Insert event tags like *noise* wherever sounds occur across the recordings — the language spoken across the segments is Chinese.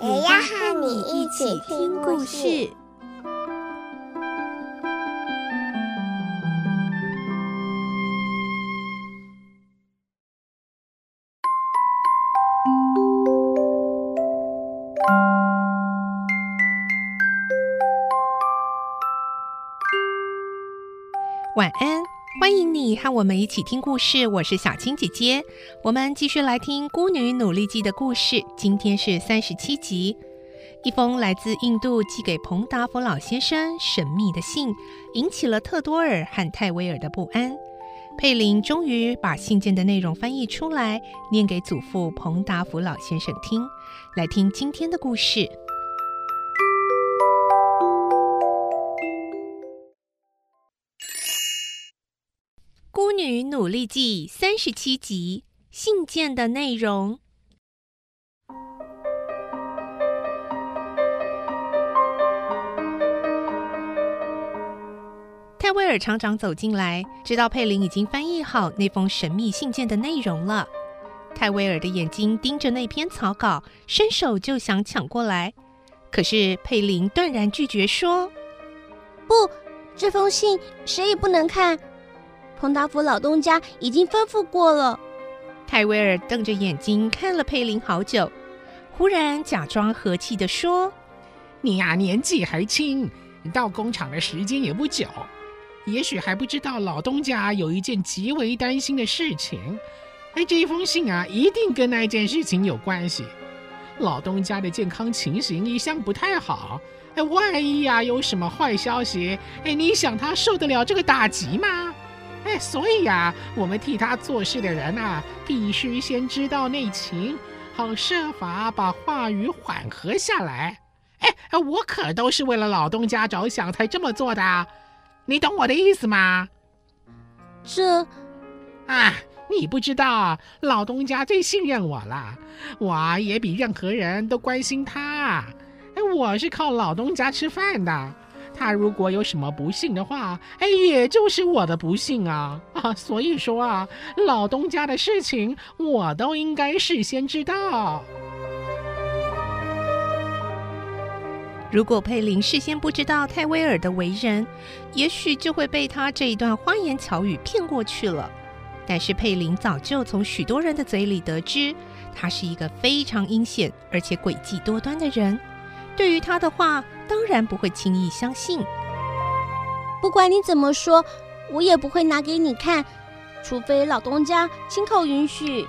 也要和你一起听故事。晚安，欢迎你和我们一起听故事。我是小青姐姐，我们继续来听《孤女努力记》的故事。今天是三十七集。一封来自印度寄给彭达福老先生神秘的信，引起了特多尔和泰威尔的不安。佩林终于把信件的内容翻译出来，念给祖父彭达福老先生听。来听今天的故事。《努力记》三十七集，信件的内容。泰威尔厂长走进来，知道佩林已经翻译好那封神秘信件的内容了。泰威尔的眼睛盯着那篇草稿，伸手就想抢过来，可是佩林断然拒绝说：“不，这封信谁也不能看。”彭达福老东家已经吩咐过了。泰威尔瞪着眼睛看了佩林好久，忽然假装和气地说：“你呀，年纪还轻，到工厂的时间也不久，也许还不知道老东家有一件极为担心的事情。哎，这封信啊，一定跟那件事情有关系。老东家的健康情形一向不太好，哎，万一呀有什么坏消息，哎，你想他受得了这个打击吗？”哎，所以呀、啊，我们替他做事的人呐、啊，必须先知道内情，好设法把话语缓和下来。哎，我可都是为了老东家着想才这么做的，你懂我的意思吗？这，啊，你不知道，老东家最信任我了，我也比任何人都关心他。哎，我是靠老东家吃饭的。他如果有什么不幸的话，哎，也就是我的不幸啊 *laughs* 啊！所以说啊，老东家的事情我都应该事先知道。如果佩林事先不知道泰威尔的为人，也许就会被他这一段花言巧语骗过去了。但是佩林早就从许多人的嘴里得知，他是一个非常阴险而且诡计多端的人。对于他的话，当然不会轻易相信。不管你怎么说，我也不会拿给你看，除非老东家亲口允许。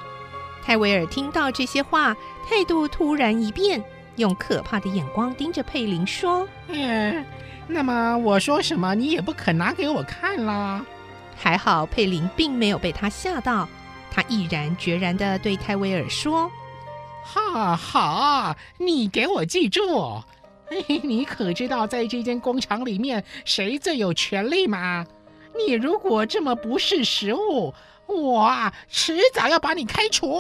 泰维尔听到这些话，态度突然一变，用可怕的眼光盯着佩林说：“嗯，那么我说什么，你也不肯拿给我看啦。”还好佩林并没有被他吓到，他毅然决然地对泰维尔说。哈哈，你给我记住，嘿 *laughs* 嘿，你可知道在这间工厂里面谁最有权利吗？你如果这么不识时务，我啊迟早要把你开除。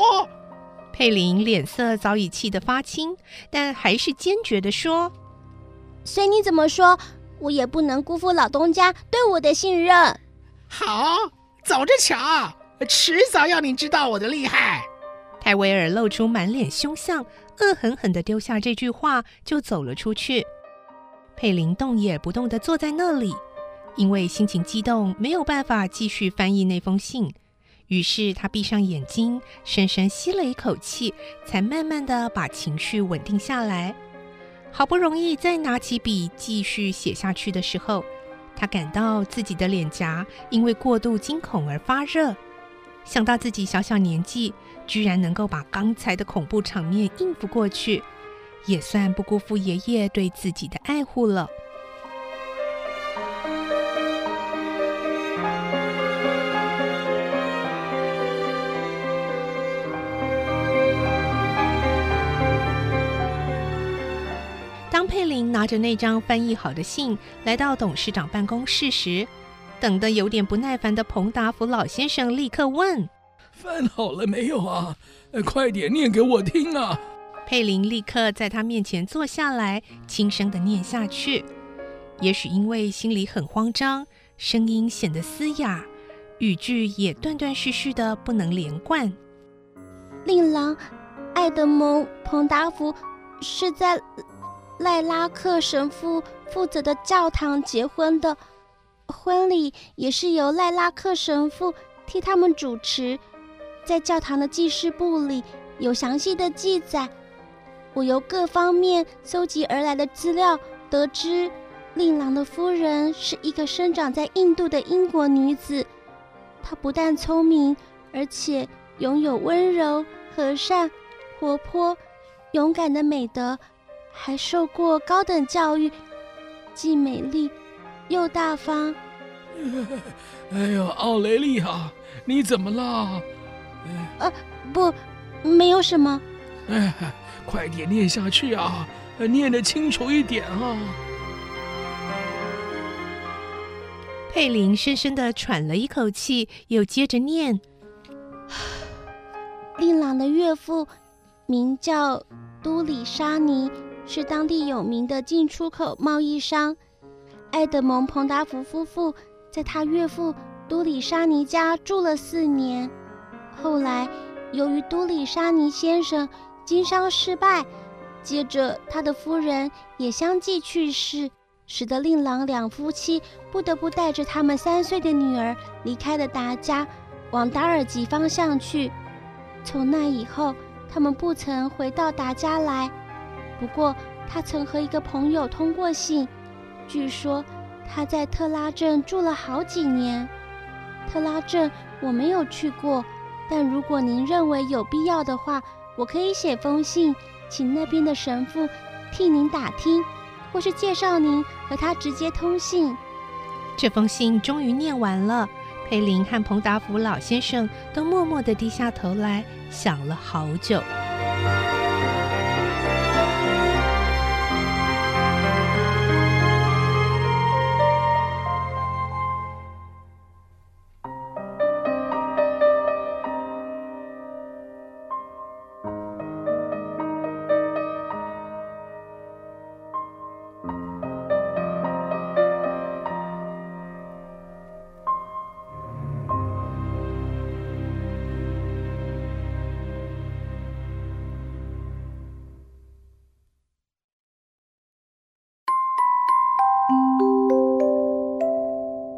佩林脸色早已气得发青，但还是坚决地说：“随你怎么说，我也不能辜负老东家对我的信任。”好，走着瞧，迟早要你知道我的厉害。泰威尔露出满脸凶相，恶狠狠地丢下这句话，就走了出去。佩林动也不动地坐在那里，因为心情激动，没有办法继续翻译那封信。于是他闭上眼睛，深深吸了一口气，才慢慢地把情绪稳定下来。好不容易再拿起笔继续写下去的时候，他感到自己的脸颊因为过度惊恐而发热。想到自己小小年纪，居然能够把刚才的恐怖场面应付过去，也算不辜负爷爷对自己的爱护了。当佩林拿着那张翻译好的信来到董事长办公室时，等得有点不耐烦的彭达福老先生立刻问：“饭好了没有啊？快点念给我听啊！”佩林立刻在他面前坐下来，轻声的念下去。也许因为心里很慌张，声音显得嘶哑，语句也断断续续的不能连贯。令郎爱德蒙·彭达福是在赖拉克神父负责的教堂结婚的，婚礼也是由赖拉克神父替他们主持。在教堂的记事簿里有详细的记载。我由各方面搜集而来的资料得知。令郎的夫人是一个生长在印度的英国女子，她不但聪明，而且拥有温柔、和善、活泼、勇敢的美德，还受过高等教育，既美丽又大方。*laughs* 哎呦，奥雷利亚，你怎么了？呃，不，没有什么。哎，快点念下去啊，念得清楚一点啊。佩林深深的喘了一口气，又接着念：“ *sighs* 令郎的岳父名叫都里沙尼，是当地有名的进出口贸易商。爱德蒙·彭达福夫妇在他岳父都里沙尼家住了四年。后来，由于都里沙尼先生经商失败，接着他的夫人也相继去世。”使得令郎两夫妻不得不带着他们三岁的女儿离开了达家，往达尔吉方向去。从那以后，他们不曾回到达家来。不过，他曾和一个朋友通过信，据说他在特拉镇住了好几年。特拉镇我没有去过，但如果您认为有必要的话，我可以写封信，请那边的神父替您打听。或是介绍您和他直接通信。这封信终于念完了，佩林和彭达福老先生都默默地低下头来，想了好久。